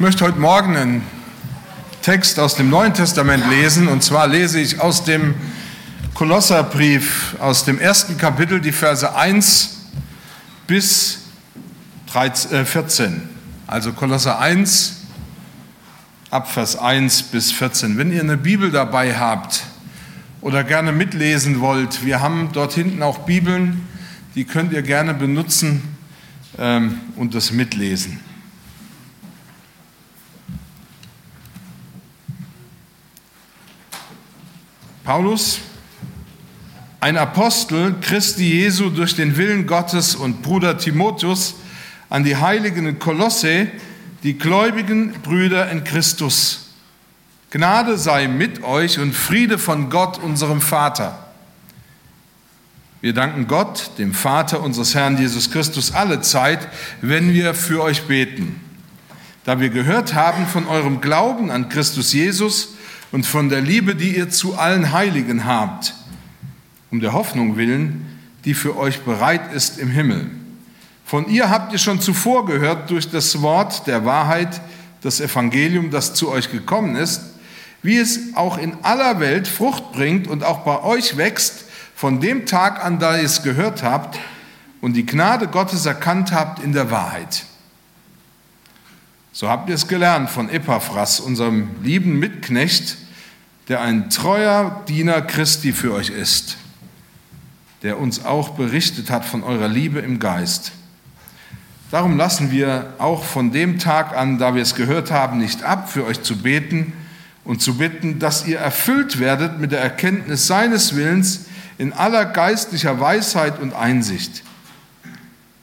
Ich möchte heute Morgen einen Text aus dem Neuen Testament lesen. Und zwar lese ich aus dem Kolosserbrief, aus dem ersten Kapitel, die Verse 1 bis 13, äh 14. Also Kolosser 1, ab Vers 1 bis 14. Wenn ihr eine Bibel dabei habt oder gerne mitlesen wollt, wir haben dort hinten auch Bibeln, die könnt ihr gerne benutzen ähm, und das mitlesen. Paulus, ein Apostel Christi Jesu durch den Willen Gottes und Bruder Timotheus an die Heiligen in Kolosse, die gläubigen Brüder in Christus. Gnade sei mit euch und Friede von Gott, unserem Vater. Wir danken Gott, dem Vater unseres Herrn Jesus Christus, alle Zeit, wenn wir für euch beten. Da wir gehört haben von eurem Glauben an Christus Jesus, und von der Liebe, die ihr zu allen Heiligen habt, um der Hoffnung willen, die für euch bereit ist im Himmel. Von ihr habt ihr schon zuvor gehört durch das Wort der Wahrheit, das Evangelium, das zu euch gekommen ist, wie es auch in aller Welt Frucht bringt und auch bei euch wächst, von dem Tag an, da ihr es gehört habt und die Gnade Gottes erkannt habt in der Wahrheit. So habt ihr es gelernt von Epaphras, unserem lieben Mitknecht, der ein treuer Diener Christi für euch ist, der uns auch berichtet hat von eurer Liebe im Geist. Darum lassen wir auch von dem Tag an, da wir es gehört haben, nicht ab, für euch zu beten und zu bitten, dass ihr erfüllt werdet mit der Erkenntnis seines Willens in aller geistlicher Weisheit und Einsicht,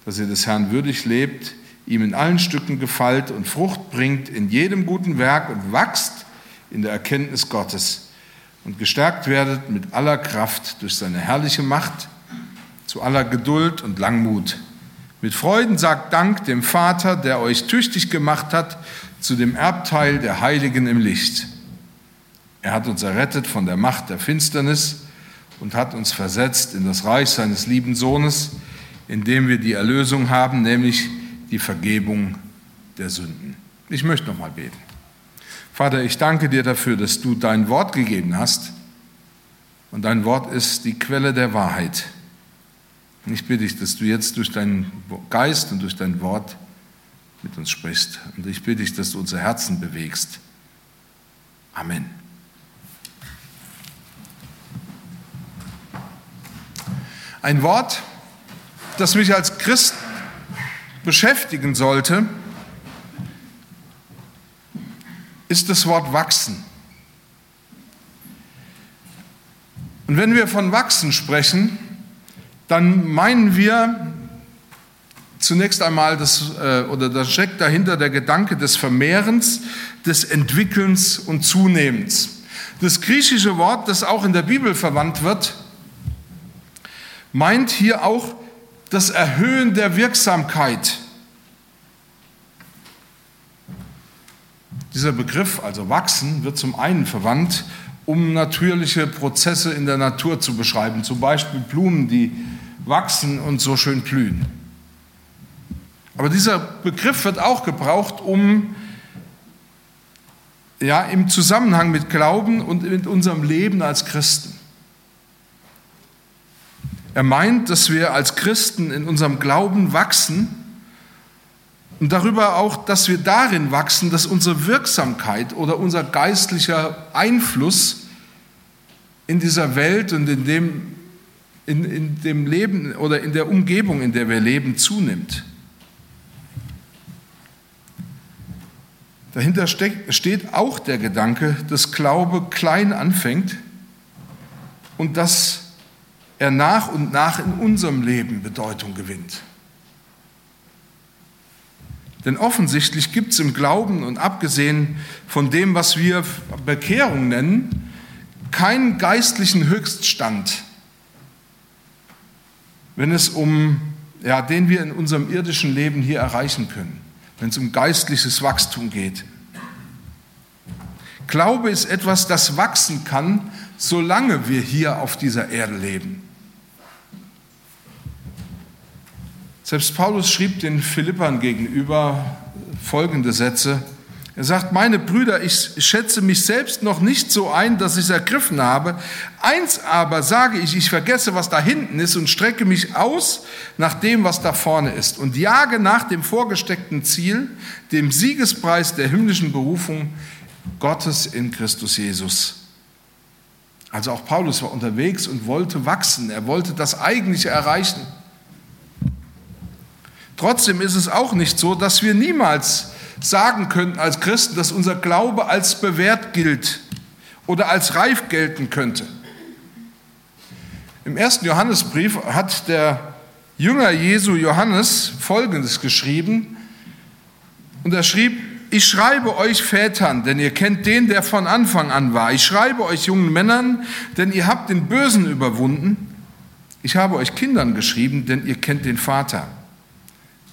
dass ihr des Herrn würdig lebt, ihm in allen Stücken gefällt und Frucht bringt in jedem guten Werk und wachst in der Erkenntnis Gottes und gestärkt werdet mit aller Kraft durch seine herrliche Macht zu aller Geduld und Langmut. Mit Freuden sagt Dank dem Vater, der euch tüchtig gemacht hat zu dem Erbteil der Heiligen im Licht. Er hat uns errettet von der Macht der Finsternis und hat uns versetzt in das Reich seines lieben Sohnes, in dem wir die Erlösung haben, nämlich die Vergebung der Sünden. Ich möchte noch mal beten. Vater, ich danke dir dafür, dass du dein Wort gegeben hast. Und dein Wort ist die Quelle der Wahrheit. Und ich bitte dich, dass du jetzt durch deinen Geist und durch dein Wort mit uns sprichst. Und ich bitte dich, dass du unser Herzen bewegst. Amen. Ein Wort, das mich als Christ beschäftigen sollte, ist das Wort wachsen. Und wenn wir von wachsen sprechen, dann meinen wir zunächst einmal das, äh, oder da steckt dahinter der Gedanke des Vermehrens, des Entwickelns und Zunehmens. Das griechische Wort, das auch in der Bibel verwandt wird, meint hier auch das Erhöhen der Wirksamkeit Dieser Begriff, also wachsen, wird zum einen verwandt, um natürliche Prozesse in der Natur zu beschreiben, zum Beispiel Blumen, die wachsen und so schön blühen. Aber dieser Begriff wird auch gebraucht, um ja, im Zusammenhang mit Glauben und mit unserem Leben als Christen. Er meint, dass wir als Christen in unserem Glauben wachsen und darüber auch, dass wir darin wachsen, dass unsere Wirksamkeit oder unser geistlicher Einfluss in dieser Welt und in dem, in, in dem Leben oder in der Umgebung, in der wir leben, zunimmt. Dahinter steht auch der Gedanke, dass Glaube klein anfängt und dass er nach und nach in unserem Leben Bedeutung gewinnt. Denn offensichtlich gibt es im Glauben und abgesehen von dem, was wir Bekehrung nennen, keinen geistlichen Höchststand, wenn es um, ja, den wir in unserem irdischen Leben hier erreichen können, wenn es um geistliches Wachstum geht. Glaube ist etwas, das wachsen kann, solange wir hier auf dieser Erde leben. Selbst Paulus schrieb den Philippern gegenüber folgende Sätze. Er sagt, meine Brüder, ich schätze mich selbst noch nicht so ein, dass ich es ergriffen habe. Eins aber sage ich, ich vergesse, was da hinten ist und strecke mich aus nach dem, was da vorne ist und jage nach dem vorgesteckten Ziel, dem Siegespreis der himmlischen Berufung Gottes in Christus Jesus. Also auch Paulus war unterwegs und wollte wachsen. Er wollte das Eigentliche erreichen. Trotzdem ist es auch nicht so, dass wir niemals sagen könnten als Christen, dass unser Glaube als bewährt gilt oder als reif gelten könnte. Im ersten Johannesbrief hat der Jünger Jesu Johannes Folgendes geschrieben. Und er schrieb, ich schreibe euch Vätern, denn ihr kennt den, der von Anfang an war. Ich schreibe euch jungen Männern, denn ihr habt den Bösen überwunden. Ich habe euch Kindern geschrieben, denn ihr kennt den Vater.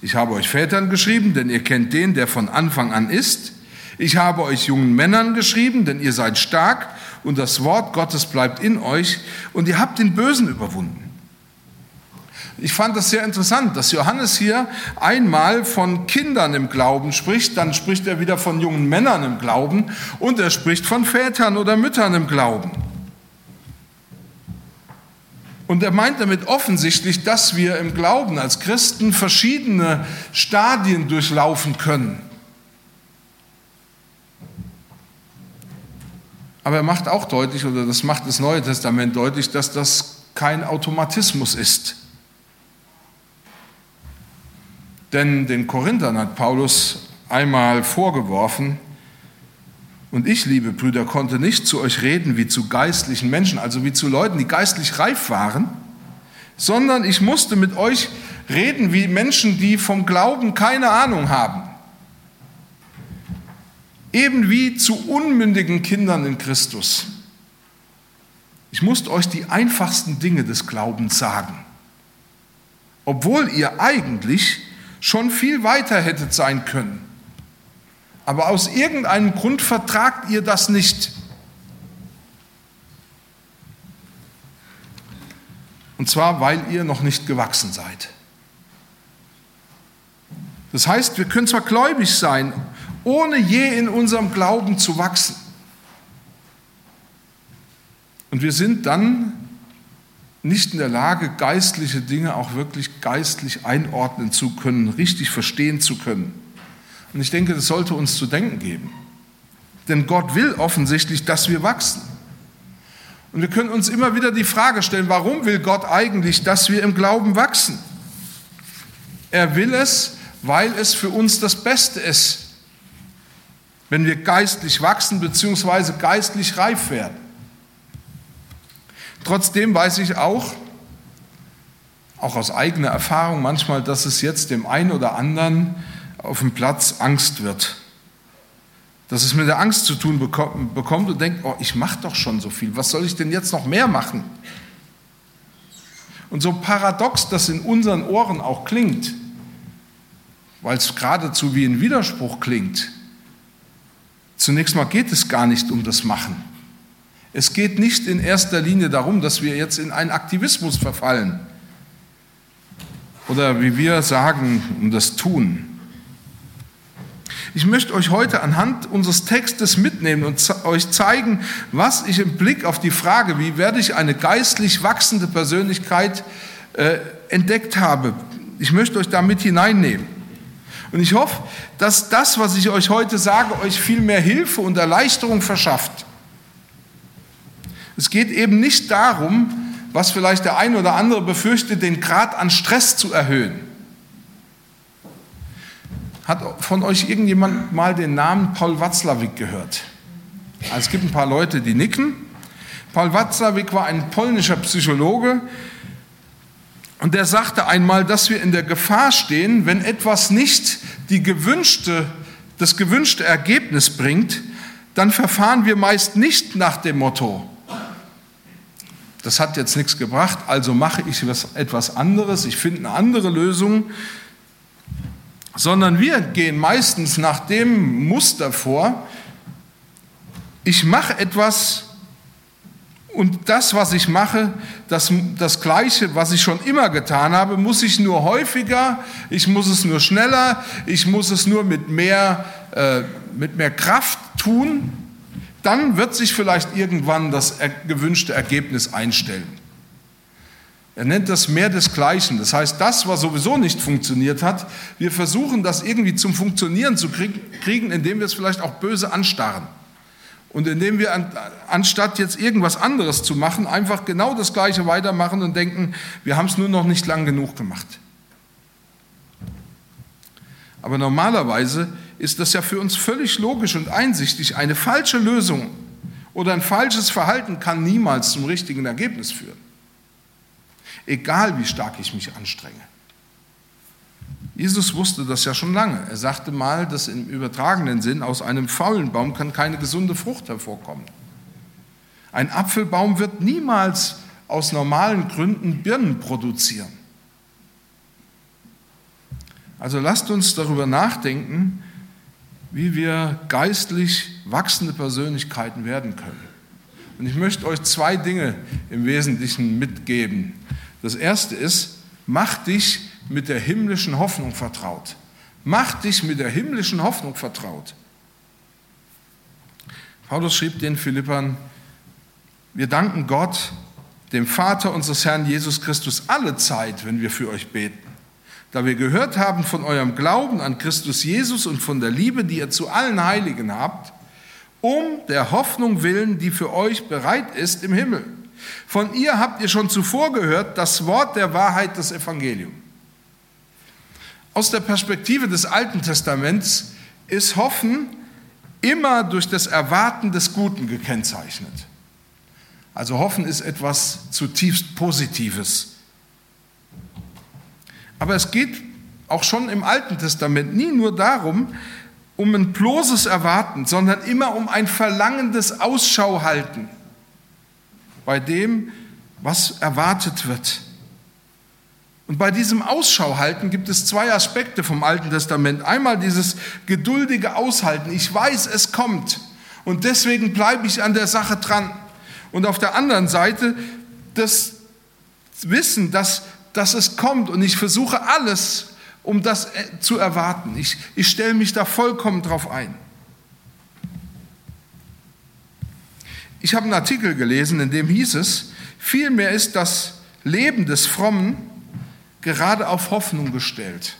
Ich habe euch Vätern geschrieben, denn ihr kennt den, der von Anfang an ist. Ich habe euch jungen Männern geschrieben, denn ihr seid stark und das Wort Gottes bleibt in euch und ihr habt den Bösen überwunden. Ich fand das sehr interessant, dass Johannes hier einmal von Kindern im Glauben spricht, dann spricht er wieder von jungen Männern im Glauben und er spricht von Vätern oder Müttern im Glauben. Und er meint damit offensichtlich, dass wir im Glauben als Christen verschiedene Stadien durchlaufen können. Aber er macht auch deutlich, oder das macht das Neue Testament deutlich, dass das kein Automatismus ist. Denn den Korinthern hat Paulus einmal vorgeworfen, und ich, liebe Brüder, konnte nicht zu euch reden wie zu geistlichen Menschen, also wie zu Leuten, die geistlich reif waren, sondern ich musste mit euch reden wie Menschen, die vom Glauben keine Ahnung haben. Eben wie zu unmündigen Kindern in Christus. Ich musste euch die einfachsten Dinge des Glaubens sagen, obwohl ihr eigentlich schon viel weiter hättet sein können. Aber aus irgendeinem Grund vertragt ihr das nicht. Und zwar, weil ihr noch nicht gewachsen seid. Das heißt, wir können zwar gläubig sein, ohne je in unserem Glauben zu wachsen. Und wir sind dann nicht in der Lage, geistliche Dinge auch wirklich geistlich einordnen zu können, richtig verstehen zu können. Und ich denke, das sollte uns zu denken geben. Denn Gott will offensichtlich, dass wir wachsen. Und wir können uns immer wieder die Frage stellen, warum will Gott eigentlich, dass wir im Glauben wachsen? Er will es, weil es für uns das Beste ist, wenn wir geistlich wachsen bzw. geistlich reif werden. Trotzdem weiß ich auch, auch aus eigener Erfahrung manchmal, dass es jetzt dem einen oder anderen auf dem Platz Angst wird. Dass es mit der Angst zu tun bekommt und denkt, oh, ich mache doch schon so viel, was soll ich denn jetzt noch mehr machen? Und so paradox das in unseren Ohren auch klingt, weil es geradezu wie ein Widerspruch klingt, zunächst mal geht es gar nicht um das Machen. Es geht nicht in erster Linie darum, dass wir jetzt in einen Aktivismus verfallen oder wie wir sagen, um das Tun. Ich möchte euch heute anhand unseres Textes mitnehmen und euch zeigen, was ich im Blick auf die Frage, wie werde ich eine geistlich wachsende Persönlichkeit äh, entdeckt habe. Ich möchte euch damit hineinnehmen. Und ich hoffe, dass das, was ich euch heute sage, euch viel mehr Hilfe und Erleichterung verschafft. Es geht eben nicht darum, was vielleicht der ein oder andere befürchtet, den Grad an Stress zu erhöhen. Hat von euch irgendjemand mal den Namen Paul Watzlawick gehört? Also es gibt ein paar Leute, die nicken. Paul Watzlawick war ein polnischer Psychologe und der sagte einmal, dass wir in der Gefahr stehen, wenn etwas nicht die gewünschte, das gewünschte Ergebnis bringt, dann verfahren wir meist nicht nach dem Motto, das hat jetzt nichts gebracht, also mache ich etwas anderes, ich finde eine andere Lösung, sondern wir gehen meistens nach dem Muster vor, ich mache etwas und das, was ich mache, das, das Gleiche, was ich schon immer getan habe, muss ich nur häufiger, ich muss es nur schneller, ich muss es nur mit mehr äh, mit mehr Kraft tun, dann wird sich vielleicht irgendwann das gewünschte Ergebnis einstellen. Er nennt das mehr desgleichen. Das heißt, das, was sowieso nicht funktioniert hat, wir versuchen das irgendwie zum Funktionieren zu kriegen, indem wir es vielleicht auch böse anstarren. Und indem wir anstatt jetzt irgendwas anderes zu machen, einfach genau das Gleiche weitermachen und denken, wir haben es nur noch nicht lang genug gemacht. Aber normalerweise ist das ja für uns völlig logisch und einsichtig. Eine falsche Lösung oder ein falsches Verhalten kann niemals zum richtigen Ergebnis führen. Egal wie stark ich mich anstrenge. Jesus wusste das ja schon lange. Er sagte mal, dass im übertragenen Sinn aus einem faulen Baum kann keine gesunde Frucht hervorkommen. Ein Apfelbaum wird niemals aus normalen Gründen Birnen produzieren. Also lasst uns darüber nachdenken, wie wir geistlich wachsende Persönlichkeiten werden können. Und ich möchte euch zwei Dinge im Wesentlichen mitgeben. Das erste ist, mach dich mit der himmlischen Hoffnung vertraut. Mach dich mit der himmlischen Hoffnung vertraut. Paulus schrieb den Philippern, wir danken Gott, dem Vater unseres Herrn Jesus Christus, alle Zeit, wenn wir für euch beten da wir gehört haben von eurem Glauben an Christus Jesus und von der Liebe, die ihr zu allen Heiligen habt, um der Hoffnung willen, die für euch bereit ist im Himmel. Von ihr habt ihr schon zuvor gehört, das Wort der Wahrheit des Evangeliums. Aus der Perspektive des Alten Testaments ist Hoffen immer durch das Erwarten des Guten gekennzeichnet. Also Hoffen ist etwas zutiefst Positives. Aber es geht auch schon im Alten Testament nie nur darum, um ein bloßes Erwarten, sondern immer um ein verlangendes Ausschau halten bei dem, was erwartet wird. Und bei diesem Ausschau halten gibt es zwei Aspekte vom Alten Testament. Einmal dieses geduldige Aushalten. Ich weiß, es kommt. Und deswegen bleibe ich an der Sache dran. Und auf der anderen Seite das Wissen, dass dass es kommt und ich versuche alles, um das äh, zu erwarten. Ich, ich stelle mich da vollkommen drauf ein. Ich habe einen Artikel gelesen, in dem hieß es, vielmehr ist das Leben des Frommen gerade auf Hoffnung gestellt.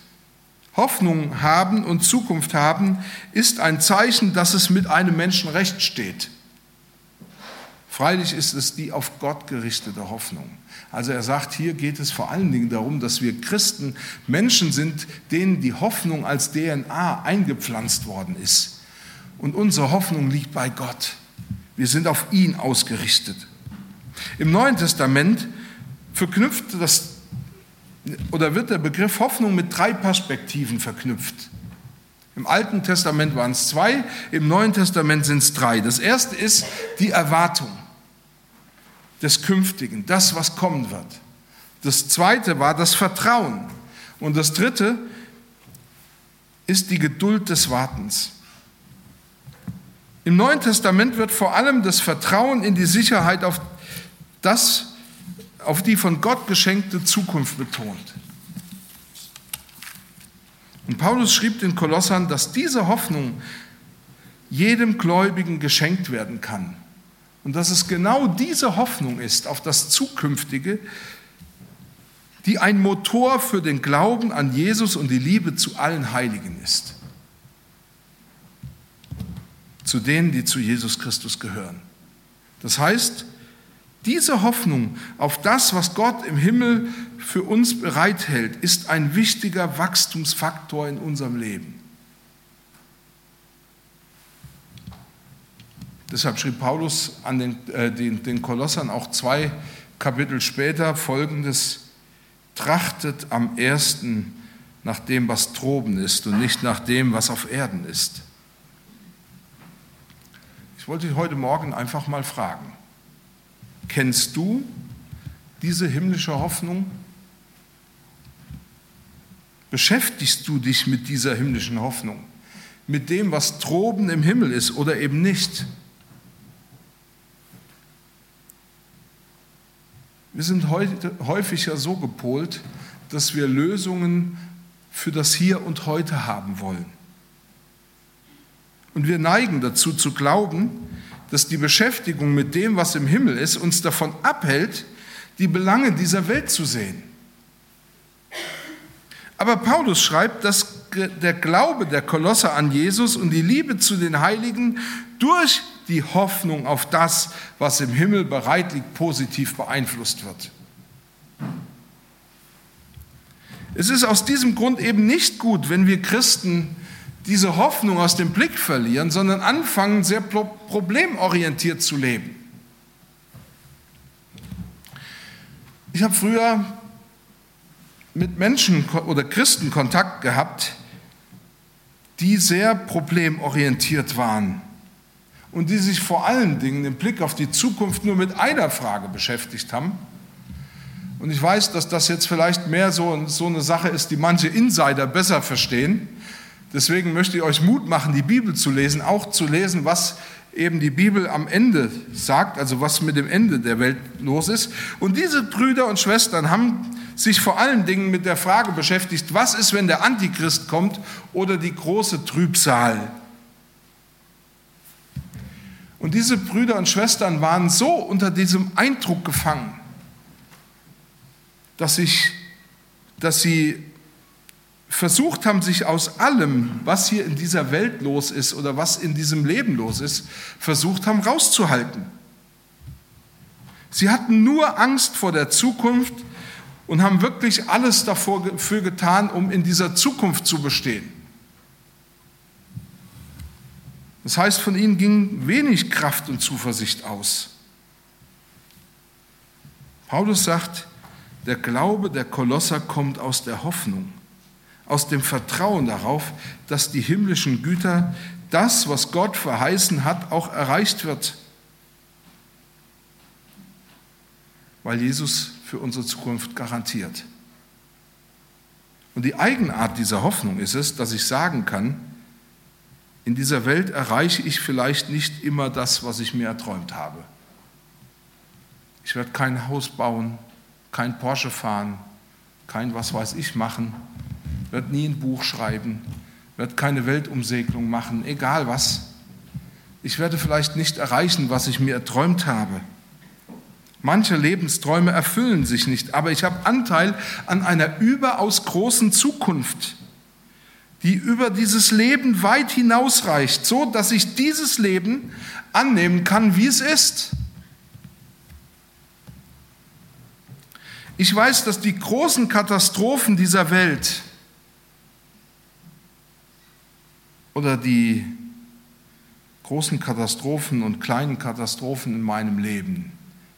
Hoffnung haben und Zukunft haben ist ein Zeichen, dass es mit einem Menschen recht steht. Freilich ist es die auf Gott gerichtete Hoffnung. Also er sagt, hier geht es vor allen Dingen darum, dass wir Christen Menschen sind, denen die Hoffnung als DNA eingepflanzt worden ist. Und unsere Hoffnung liegt bei Gott. Wir sind auf ihn ausgerichtet. Im Neuen Testament verknüpft das oder wird der Begriff Hoffnung mit drei Perspektiven verknüpft. Im Alten Testament waren es zwei, im Neuen Testament sind es drei. Das erste ist die Erwartung des Künftigen, das, was kommen wird. Das zweite war das Vertrauen. Und das dritte ist die Geduld des Wartens. Im Neuen Testament wird vor allem das Vertrauen in die Sicherheit auf, das, auf die von Gott geschenkte Zukunft betont. Und Paulus schrieb den Kolossern, dass diese Hoffnung jedem Gläubigen geschenkt werden kann. Und dass es genau diese Hoffnung ist auf das Zukünftige, die ein Motor für den Glauben an Jesus und die Liebe zu allen Heiligen ist. Zu denen, die zu Jesus Christus gehören. Das heißt, diese Hoffnung auf das, was Gott im Himmel für uns bereithält, ist ein wichtiger Wachstumsfaktor in unserem Leben. Deshalb schrieb Paulus an den, äh, den, den Kolossern auch zwei Kapitel später folgendes, trachtet am ersten nach dem, was droben ist und nicht nach dem, was auf Erden ist. Ich wollte dich heute Morgen einfach mal fragen, kennst du diese himmlische Hoffnung? Beschäftigst du dich mit dieser himmlischen Hoffnung, mit dem, was droben im Himmel ist oder eben nicht? Wir sind heute häufiger so gepolt, dass wir Lösungen für das Hier und Heute haben wollen. Und wir neigen dazu zu glauben, dass die Beschäftigung mit dem, was im Himmel ist, uns davon abhält, die Belange dieser Welt zu sehen. Aber Paulus schreibt, dass der Glaube der Kolosse an Jesus und die Liebe zu den Heiligen durch die Hoffnung auf das, was im Himmel bereit liegt, positiv beeinflusst wird. Es ist aus diesem Grund eben nicht gut, wenn wir Christen diese Hoffnung aus dem Blick verlieren, sondern anfangen, sehr problemorientiert zu leben. Ich habe früher mit Menschen oder Christen Kontakt gehabt, die sehr problemorientiert waren und die sich vor allen Dingen im Blick auf die Zukunft nur mit einer Frage beschäftigt haben. Und ich weiß, dass das jetzt vielleicht mehr so, so eine Sache ist, die manche Insider besser verstehen. Deswegen möchte ich euch Mut machen, die Bibel zu lesen, auch zu lesen, was eben die Bibel am Ende sagt, also was mit dem Ende der Welt los ist. Und diese Brüder und Schwestern haben sich vor allen Dingen mit der Frage beschäftigt, was ist, wenn der Antichrist kommt oder die große Trübsal. Und diese Brüder und Schwestern waren so unter diesem Eindruck gefangen, dass, ich, dass sie versucht haben, sich aus allem, was hier in dieser Welt los ist oder was in diesem Leben los ist, versucht haben rauszuhalten. Sie hatten nur Angst vor der Zukunft und haben wirklich alles dafür getan, um in dieser Zukunft zu bestehen. Das heißt, von ihnen ging wenig Kraft und Zuversicht aus. Paulus sagt, der Glaube der Kolosser kommt aus der Hoffnung aus dem Vertrauen darauf, dass die himmlischen Güter, das, was Gott verheißen hat, auch erreicht wird. Weil Jesus für unsere Zukunft garantiert. Und die Eigenart dieser Hoffnung ist es, dass ich sagen kann, in dieser Welt erreiche ich vielleicht nicht immer das, was ich mir erträumt habe. Ich werde kein Haus bauen, kein Porsche fahren, kein was weiß ich machen, wird nie ein Buch schreiben, wird keine Weltumsegelung machen, egal was. Ich werde vielleicht nicht erreichen, was ich mir erträumt habe. Manche Lebensträume erfüllen sich nicht, aber ich habe Anteil an einer überaus großen Zukunft, die über dieses Leben weit hinausreicht, so dass ich dieses Leben annehmen kann, wie es ist. Ich weiß, dass die großen Katastrophen dieser Welt oder die großen Katastrophen und kleinen Katastrophen in meinem Leben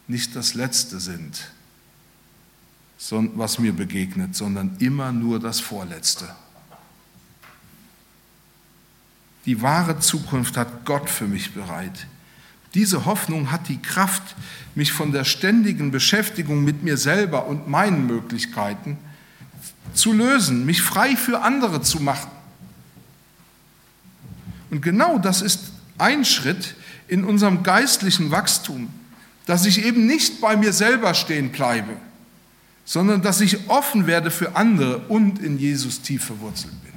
nicht das Letzte sind, was mir begegnet, sondern immer nur das Vorletzte. Die wahre Zukunft hat Gott für mich bereit. Diese Hoffnung hat die Kraft, mich von der ständigen Beschäftigung mit mir selber und meinen Möglichkeiten zu lösen, mich frei für andere zu machen. Und genau das ist ein Schritt in unserem geistlichen Wachstum, dass ich eben nicht bei mir selber stehen bleibe, sondern dass ich offen werde für andere und in Jesus tief verwurzelt bin.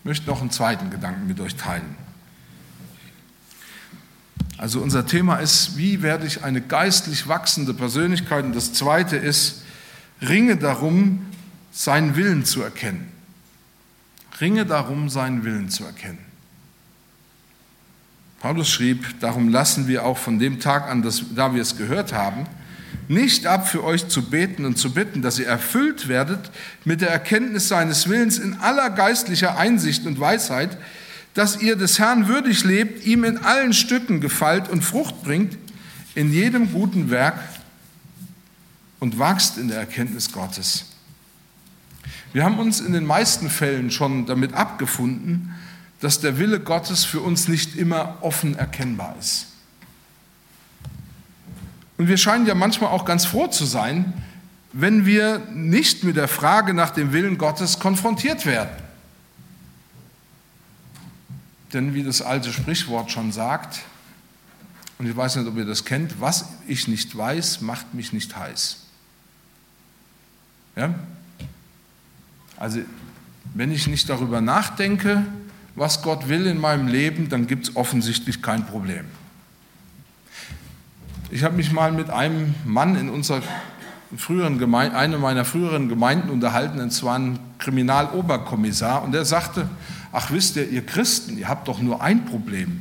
Ich möchte noch einen zweiten Gedanken mit euch teilen. Also unser Thema ist, wie werde ich eine geistlich wachsende Persönlichkeit? Und das zweite ist, ringe darum, seinen Willen zu erkennen. Ringe darum, seinen Willen zu erkennen. Paulus schrieb, darum lassen wir auch von dem Tag an, dass, da wir es gehört haben, nicht ab für euch zu beten und zu bitten, dass ihr erfüllt werdet mit der Erkenntnis seines Willens in aller geistlicher Einsicht und Weisheit, dass ihr des Herrn würdig lebt, ihm in allen Stücken gefällt und Frucht bringt, in jedem guten Werk und wachst in der Erkenntnis Gottes. Wir haben uns in den meisten Fällen schon damit abgefunden, dass der Wille Gottes für uns nicht immer offen erkennbar ist. Und wir scheinen ja manchmal auch ganz froh zu sein, wenn wir nicht mit der Frage nach dem Willen Gottes konfrontiert werden. Denn wie das alte Sprichwort schon sagt, und ich weiß nicht, ob ihr das kennt, was ich nicht weiß, macht mich nicht heiß. Ja? Also wenn ich nicht darüber nachdenke, was Gott will in meinem Leben, dann gibt es offensichtlich kein Problem. Ich habe mich mal mit einem Mann in unserer früheren Gemeinde, einer meiner früheren Gemeinden unterhalten, und zwar ein Kriminaloberkommissar, und der sagte, ach wisst ihr, ihr Christen, ihr habt doch nur ein Problem.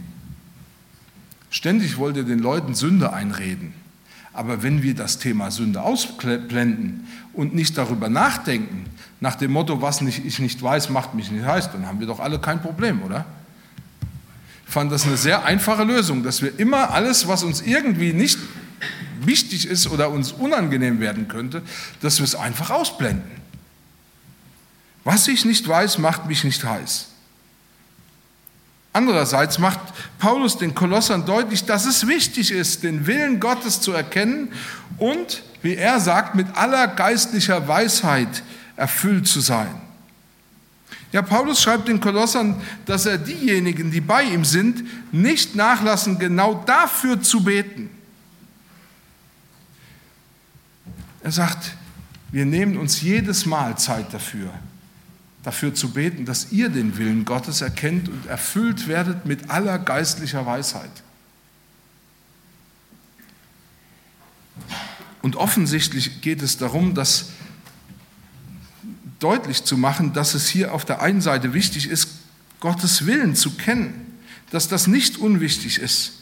Ständig wollt ihr den Leuten Sünde einreden. Aber wenn wir das Thema Sünde ausblenden und nicht darüber nachdenken, nach dem Motto, was ich nicht weiß, macht mich nicht heiß, dann haben wir doch alle kein Problem, oder? Ich fand das eine sehr einfache Lösung, dass wir immer alles, was uns irgendwie nicht wichtig ist oder uns unangenehm werden könnte, dass wir es einfach ausblenden. Was ich nicht weiß, macht mich nicht heiß. Andererseits macht Paulus den Kolossern deutlich, dass es wichtig ist, den Willen Gottes zu erkennen und, wie er sagt, mit aller geistlicher Weisheit erfüllt zu sein. Ja, Paulus schreibt den Kolossern, dass er diejenigen, die bei ihm sind, nicht nachlassen, genau dafür zu beten. Er sagt, wir nehmen uns jedes Mal Zeit dafür, dafür zu beten, dass ihr den Willen Gottes erkennt und erfüllt werdet mit aller geistlicher Weisheit. Und offensichtlich geht es darum, dass deutlich zu machen, dass es hier auf der einen Seite wichtig ist, Gottes Willen zu kennen, dass das nicht unwichtig ist.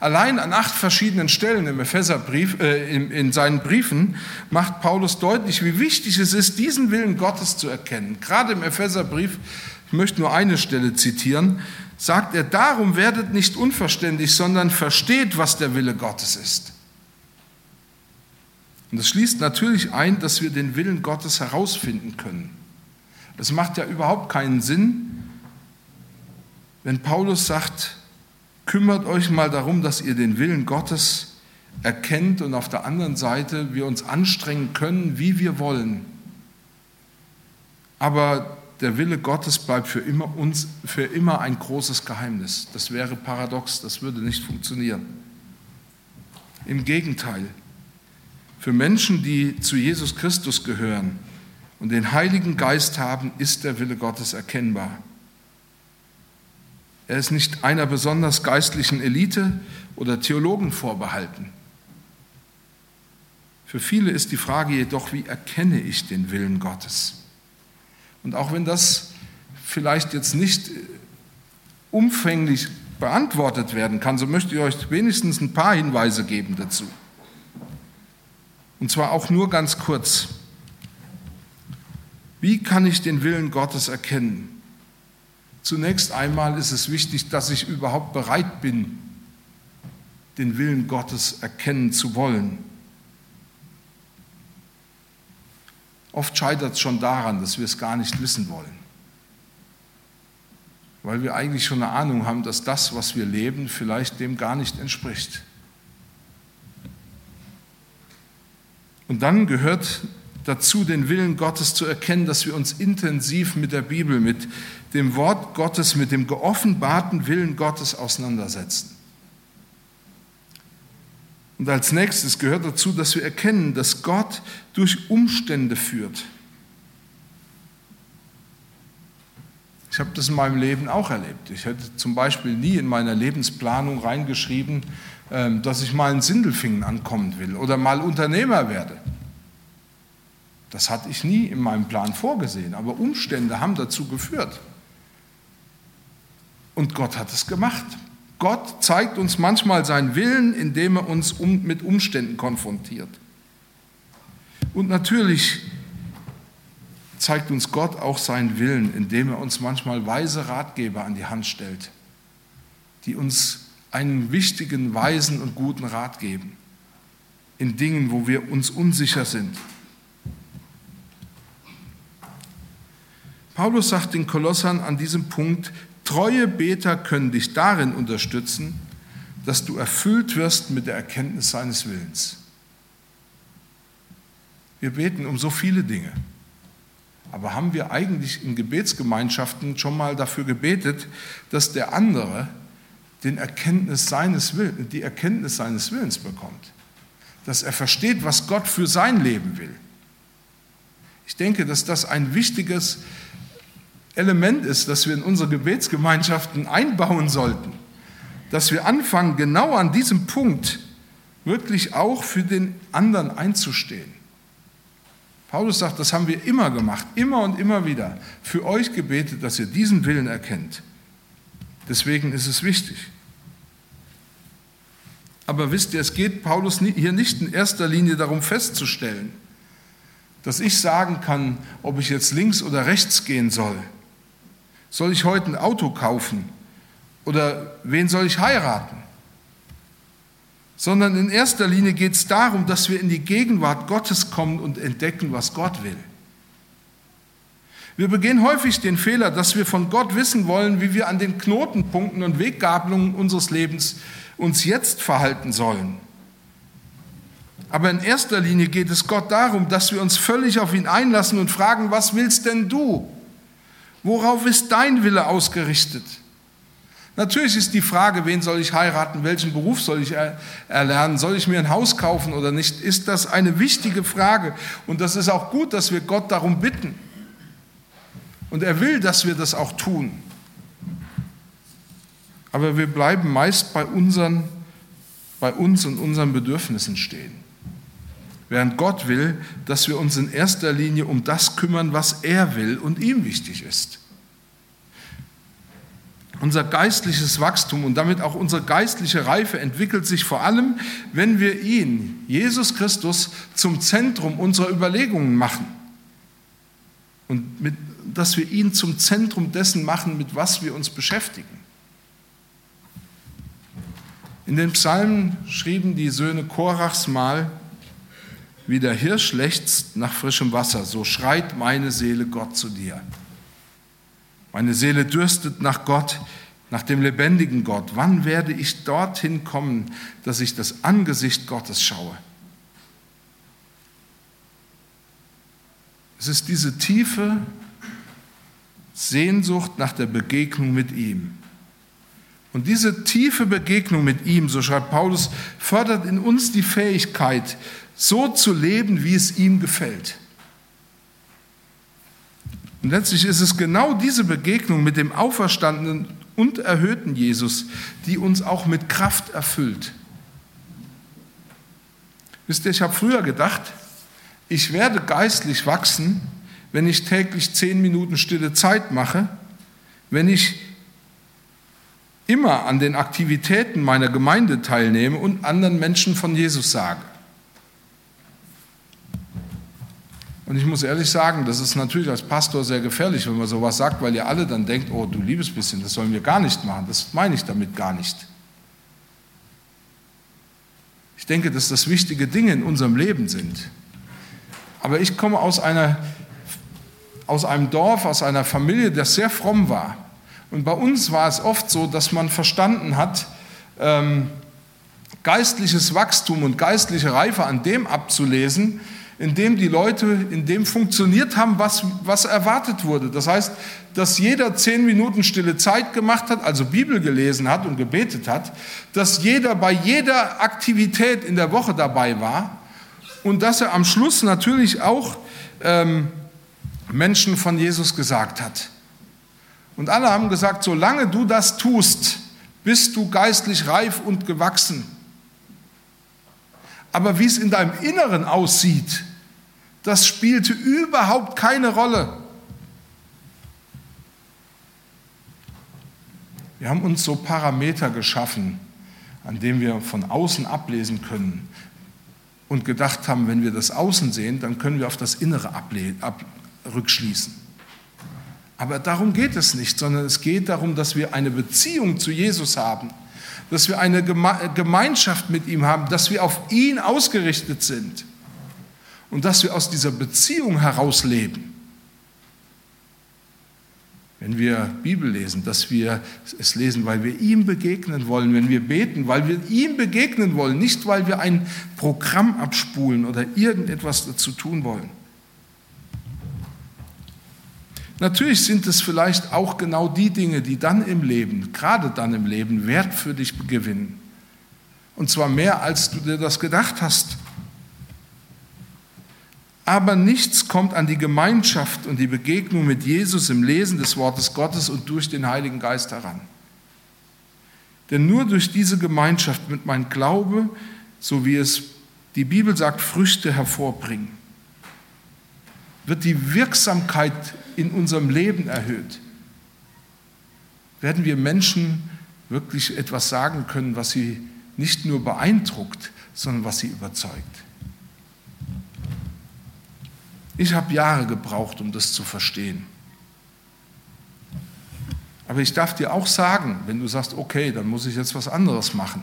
Allein an acht verschiedenen Stellen im Epheserbrief, äh, in, in seinen Briefen macht Paulus deutlich, wie wichtig es ist, diesen Willen Gottes zu erkennen. Gerade im Epheserbrief, ich möchte nur eine Stelle zitieren, sagt er, darum werdet nicht unverständlich, sondern versteht, was der Wille Gottes ist. Und das schließt natürlich ein, dass wir den Willen Gottes herausfinden können. Das macht ja überhaupt keinen Sinn, wenn Paulus sagt, kümmert euch mal darum, dass ihr den Willen Gottes erkennt und auf der anderen Seite wir uns anstrengen können, wie wir wollen. Aber der Wille Gottes bleibt für immer, uns für immer ein großes Geheimnis. Das wäre paradox, das würde nicht funktionieren. Im Gegenteil, für Menschen, die zu Jesus Christus gehören und den Heiligen Geist haben, ist der Wille Gottes erkennbar. Er ist nicht einer besonders geistlichen Elite oder Theologen vorbehalten. Für viele ist die Frage jedoch, wie erkenne ich den Willen Gottes? Und auch wenn das vielleicht jetzt nicht umfänglich beantwortet werden kann, so möchte ich euch wenigstens ein paar Hinweise geben dazu. Und zwar auch nur ganz kurz. Wie kann ich den Willen Gottes erkennen? Zunächst einmal ist es wichtig, dass ich überhaupt bereit bin, den Willen Gottes erkennen zu wollen. Oft scheitert es schon daran, dass wir es gar nicht wissen wollen. Weil wir eigentlich schon eine Ahnung haben, dass das, was wir leben, vielleicht dem gar nicht entspricht. Und dann gehört dazu, den Willen Gottes zu erkennen, dass wir uns intensiv mit der Bibel, mit dem Wort Gottes, mit dem geoffenbarten Willen Gottes auseinandersetzen. Und als nächstes gehört dazu, dass wir erkennen, dass Gott durch Umstände führt. Ich habe das in meinem Leben auch erlebt. Ich hätte zum Beispiel nie in meiner Lebensplanung reingeschrieben, ähm, dass ich mal in Sindelfingen ankommen will oder mal Unternehmer werde. Das hatte ich nie in meinem Plan vorgesehen, aber Umstände haben dazu geführt. Und Gott hat es gemacht. Gott zeigt uns manchmal seinen Willen, indem er uns um, mit Umständen konfrontiert. Und natürlich zeigt uns Gott auch seinen Willen, indem er uns manchmal weise Ratgeber an die Hand stellt, die uns einen wichtigen, weisen und guten Rat geben in Dingen, wo wir uns unsicher sind. Paulus sagt den Kolossern an diesem Punkt, treue Beter können dich darin unterstützen, dass du erfüllt wirst mit der Erkenntnis seines Willens. Wir beten um so viele Dinge. Aber haben wir eigentlich in Gebetsgemeinschaften schon mal dafür gebetet, dass der andere den Erkenntnis seines Willens, die Erkenntnis seines Willens bekommt? Dass er versteht, was Gott für sein Leben will. Ich denke, dass das ein wichtiges Element ist, das wir in unsere Gebetsgemeinschaften einbauen sollten. Dass wir anfangen, genau an diesem Punkt wirklich auch für den anderen einzustehen. Paulus sagt, das haben wir immer gemacht, immer und immer wieder. Für euch gebetet, dass ihr diesen Willen erkennt. Deswegen ist es wichtig. Aber wisst ihr, es geht Paulus hier nicht in erster Linie darum festzustellen, dass ich sagen kann, ob ich jetzt links oder rechts gehen soll. Soll ich heute ein Auto kaufen? Oder wen soll ich heiraten? Sondern in erster Linie geht es darum, dass wir in die Gegenwart Gottes kommen und entdecken, was Gott will. Wir begehen häufig den Fehler, dass wir von Gott wissen wollen, wie wir an den Knotenpunkten und Weggabelungen unseres Lebens uns jetzt verhalten sollen. Aber in erster Linie geht es Gott darum, dass wir uns völlig auf ihn einlassen und fragen, was willst denn du? Worauf ist dein Wille ausgerichtet? Natürlich ist die Frage, wen soll ich heiraten, welchen Beruf soll ich erlernen, soll ich mir ein Haus kaufen oder nicht, ist das eine wichtige Frage. Und das ist auch gut, dass wir Gott darum bitten. Und er will, dass wir das auch tun. Aber wir bleiben meist bei, unseren, bei uns und unseren Bedürfnissen stehen. Während Gott will, dass wir uns in erster Linie um das kümmern, was er will und ihm wichtig ist. Unser geistliches Wachstum und damit auch unsere geistliche Reife entwickelt sich vor allem, wenn wir ihn, Jesus Christus, zum Zentrum unserer Überlegungen machen. Und mit, dass wir ihn zum Zentrum dessen machen, mit was wir uns beschäftigen. In den Psalmen schrieben die Söhne Korachs mal, wie der Hirsch lechzt nach frischem Wasser, so schreit meine Seele Gott zu dir. Meine Seele dürstet nach Gott, nach dem lebendigen Gott. Wann werde ich dorthin kommen, dass ich das Angesicht Gottes schaue? Es ist diese tiefe Sehnsucht nach der Begegnung mit ihm. Und diese tiefe Begegnung mit ihm, so schreibt Paulus, fördert in uns die Fähigkeit, so zu leben, wie es ihm gefällt. Und letztlich ist es genau diese Begegnung mit dem auferstandenen und erhöhten Jesus, die uns auch mit Kraft erfüllt. Wisst ihr, ich habe früher gedacht, ich werde geistlich wachsen, wenn ich täglich zehn Minuten stille Zeit mache, wenn ich immer an den Aktivitäten meiner Gemeinde teilnehme und anderen Menschen von Jesus sage. Und ich muss ehrlich sagen, das ist natürlich als Pastor sehr gefährlich, wenn man sowas sagt, weil ihr alle dann denkt, oh du liebes bisschen, das sollen wir gar nicht machen. Das meine ich damit gar nicht. Ich denke, dass das wichtige Dinge in unserem Leben sind. Aber ich komme aus, einer, aus einem Dorf, aus einer Familie, das sehr fromm war. Und bei uns war es oft so, dass man verstanden hat, ähm, geistliches Wachstum und geistliche Reife an dem abzulesen, in dem die Leute, in dem funktioniert haben, was, was erwartet wurde. Das heißt, dass jeder zehn Minuten stille Zeit gemacht hat, also Bibel gelesen hat und gebetet hat, dass jeder bei jeder Aktivität in der Woche dabei war und dass er am Schluss natürlich auch ähm, Menschen von Jesus gesagt hat. Und alle haben gesagt, solange du das tust, bist du geistlich reif und gewachsen. Aber wie es in deinem Inneren aussieht, das spielte überhaupt keine Rolle. Wir haben uns so Parameter geschaffen, an denen wir von außen ablesen können und gedacht haben, wenn wir das Außen sehen, dann können wir auf das Innere rückschließen. Aber darum geht es nicht, sondern es geht darum, dass wir eine Beziehung zu Jesus haben, dass wir eine Gemeinschaft mit ihm haben, dass wir auf ihn ausgerichtet sind und dass wir aus dieser Beziehung heraus leben. Wenn wir Bibel lesen, dass wir es lesen, weil wir ihm begegnen wollen, wenn wir beten, weil wir ihm begegnen wollen, nicht weil wir ein Programm abspulen oder irgendetwas dazu tun wollen. Natürlich sind es vielleicht auch genau die Dinge, die dann im Leben, gerade dann im Leben, Wert für dich gewinnen. Und zwar mehr, als du dir das gedacht hast. Aber nichts kommt an die Gemeinschaft und die Begegnung mit Jesus im Lesen des Wortes Gottes und durch den Heiligen Geist heran. Denn nur durch diese Gemeinschaft wird mein Glaube, so wie es die Bibel sagt, Früchte hervorbringen. Wird die Wirksamkeit in unserem Leben erhöht. Werden wir Menschen wirklich etwas sagen können, was sie nicht nur beeindruckt, sondern was sie überzeugt. Ich habe Jahre gebraucht, um das zu verstehen. Aber ich darf dir auch sagen, wenn du sagst, okay, dann muss ich jetzt was anderes machen.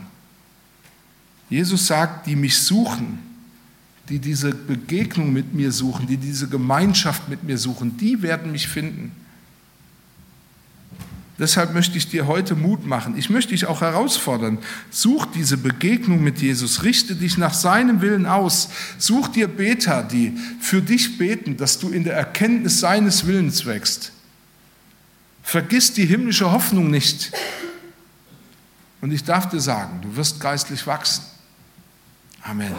Jesus sagt, die mich suchen, die diese Begegnung mit mir suchen, die diese Gemeinschaft mit mir suchen, die werden mich finden. Deshalb möchte ich dir heute Mut machen. Ich möchte dich auch herausfordern. Such diese Begegnung mit Jesus. Richte dich nach seinem Willen aus. Such dir Beter, die für dich beten, dass du in der Erkenntnis seines Willens wächst. Vergiss die himmlische Hoffnung nicht. Und ich darf dir sagen, du wirst geistlich wachsen. Amen.